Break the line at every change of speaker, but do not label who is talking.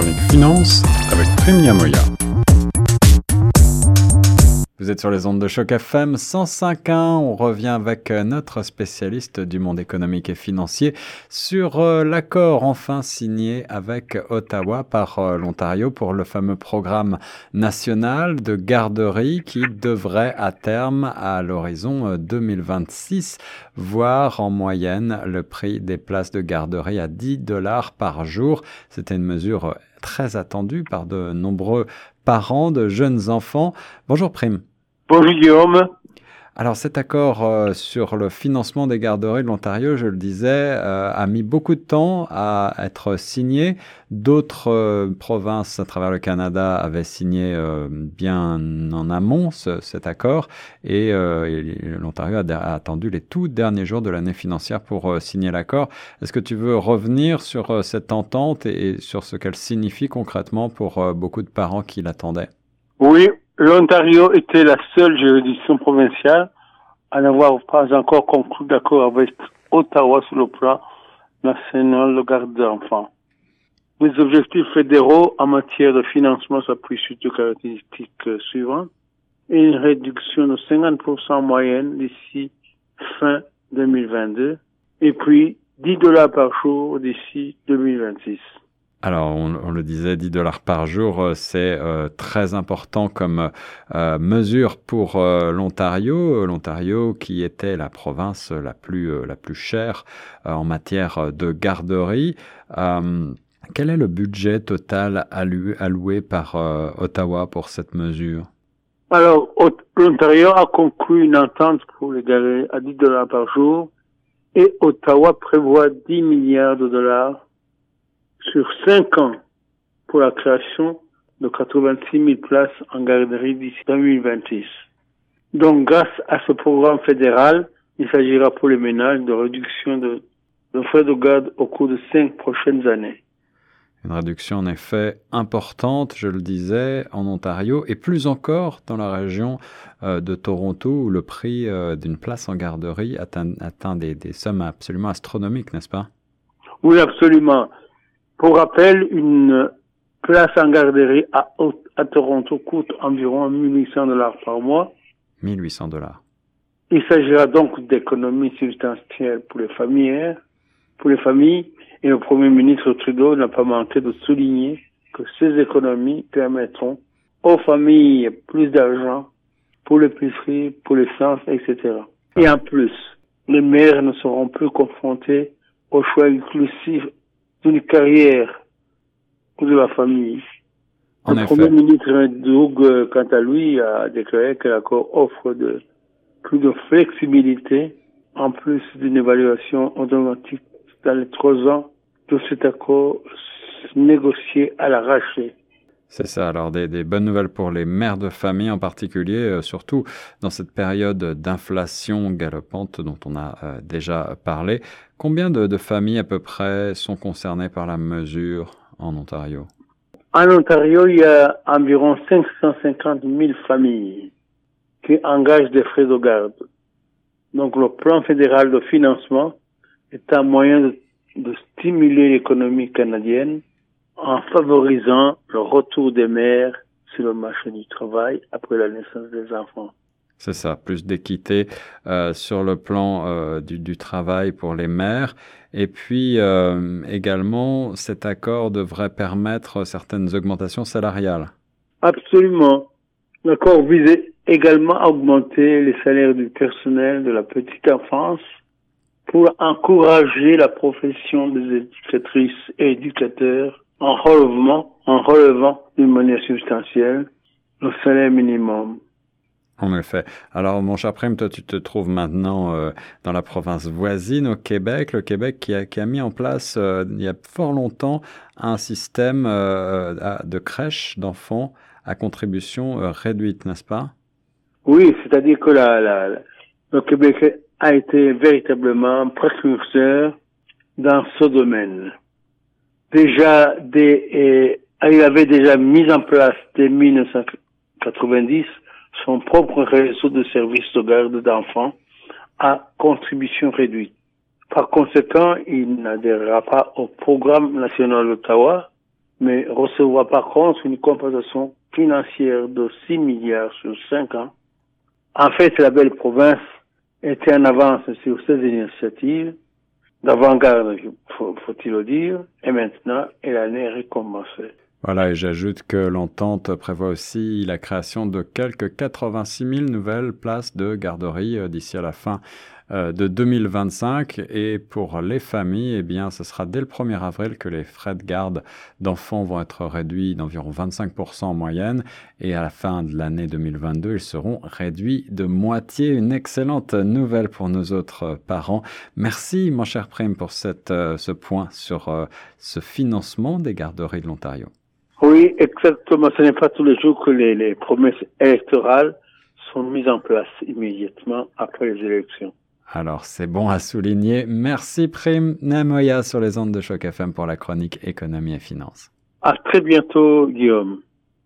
chronique finance avec Prime Yamoya. Vous êtes sur les ondes de choc FM 105.1. On revient avec euh, notre spécialiste du monde économique et financier sur euh, l'accord enfin signé avec Ottawa par euh, l'Ontario pour le fameux programme national de garderie qui devrait à terme, à l'horizon 2026, voir en moyenne le prix des places de garderie à 10 dollars par jour. C'était une mesure très attendue par de nombreux parents de jeunes enfants. Bonjour Prime.
Bonjour Guillaume.
Alors cet accord euh, sur le financement des garderies de l'Ontario, je le disais, euh, a mis beaucoup de temps à être signé. D'autres euh, provinces à travers le Canada avaient signé bien en amont cet accord et, l'Ontario a, attendu les tout derniers jours de l'année financière pour signer l'accord. Est-ce que tu veux revenir sur cette entente et sur ce qu'elle signifie concrètement pour beaucoup de parents qui l'attendaient?
Oui, L'Ontario était la seule juridiction provinciale à n'avoir pas encore conclu d'accord avec Ottawa sur le plan national de garde d'enfants. Les objectifs fédéraux en matière de financement s'appuient sur deux caractéristiques suivantes. Une réduction de 50% en moyenne d'ici fin 2022 et puis 10 dollars par jour d'ici 2026.
Alors, on, le disait, 10 dollars par jour, euh, c'est euh, très important comme euh, mesure pour l'Ontario. L'Ontario qui était la province la plus, la plus chère en matière de garderie. quel est le budget total alloué, par Ottawa pour cette mesure?
Alors, l'Ontario a conclu une entente pour les garderies à 10 dollars par jour et Ottawa prévoit 10 milliards de dollars sur cinq ans pour la création de 86 000 places en garderie d'ici 2026. Donc, grâce à ce programme fédéral, il s'agira pour les ménages de réduction de, frais de garde au cours de cinq prochaines années.
Une réduction en effet importante, je le disais, en Ontario et plus encore dans la région euh, de Toronto où le prix euh, d'une place en garderie atteint, atteint des, des sommes absolument astronomiques, n'est-ce pas?
Oui, absolument. Pour rappel, une place en garderie à, à Toronto coûte environ 1800 dollars par mois.
1800 dollars.
Il s'agira donc d'économies substantielles pour les familles, pour les familles, et le Premier ministre Trudeau n'a pas manqué de souligner que ces économies permettront aux familles plus d'argent pour l'épicerie, pour l'essence, etc. Et en plus, les mères ne seront plus confrontées au choix inclusif d'une carrière ou de la famille.
En
le
effet.
Premier ministre Doug, quant à lui, a déclaré que l'accord offre de, plus de flexibilité, en plus d'une évaluation automatique dans les trois ans de cet accord négocié à l'arraché.
C'est ça, alors des, bonnes nouvelles pour les mères de famille en particulier, euh, surtout dans cette période d'inflation galopante dont on a euh, déjà parlé. Combien de, de, familles à peu près sont concernées par la mesure en Ontario?
En Ontario, il y a environ 550 000 familles qui engagent des frais de garde. Donc le plan fédéral de financement est un moyen de stimuler l'économie canadienne en favorisant le retour des mères sur le marché du travail après la naissance des enfants.
C'est ça, plus d'équité euh, sur le plan euh, du, du, travail pour les mères. Et puis euh, également, cet accord devrait permettre certaines augmentations salariales.
Absolument. L'accord visait également à augmenter les salaires du personnel de la petite enfance pour encourager la profession des éducatrices et éducateurs en relevant, en relevant d'une manière substantielle le salaire minimum.
En effet. Alors, mon cher Prime, toi, tu te trouves maintenant euh, dans la province voisine, au Québec. Le Québec qui a, qui a mis en place, euh, il y a fort longtemps, un système euh, de crèche d'enfants à contribution réduite, n'est-ce pas?
Oui, c'est-à-dire que la, la, le Québec a été véritablement précurseur dans ce domaine déjà des, il avait déjà mis en place dès 1990 son propre réseau de services de garde d'enfants à contribution réduite. Par conséquent, il n'adhérera pas au programme national d'Ottawa, mais recevoir par contre une compensation financière de 6 milliards sur 5 ans. En fait, la belle province était en avance sur ces initiatives, d'avant-garde, faut-il le dire, et maintenant, elle en est récompensée.
Voilà, et j'ajoute que l'entente prévoit aussi la création de quelques 86 000 nouvelles places de garderie euh, d'ici à la fin euh, de 2025. Et pour les familles, eh bien, ce sera dès le 1er avril que les frais de garde d'enfants vont être réduits d'environ 25% en moyenne. Et à la fin de l'année 2022, ils seront réduits de moitié. Une excellente nouvelle pour nos autres parents. Merci, mon cher Prime, pour euh, ce point sur ce financement des garderies de l'Ontario.
Oui, exactement. Ce n'est pas tous les jours que les, promesses électorales sont mises en place immédiatement après les élections.
Alors, c'est bon à souligner. Merci Prime Namoya sur les ondes de Choc FM pour la chronique économie et finances.
À très bientôt, Guillaume.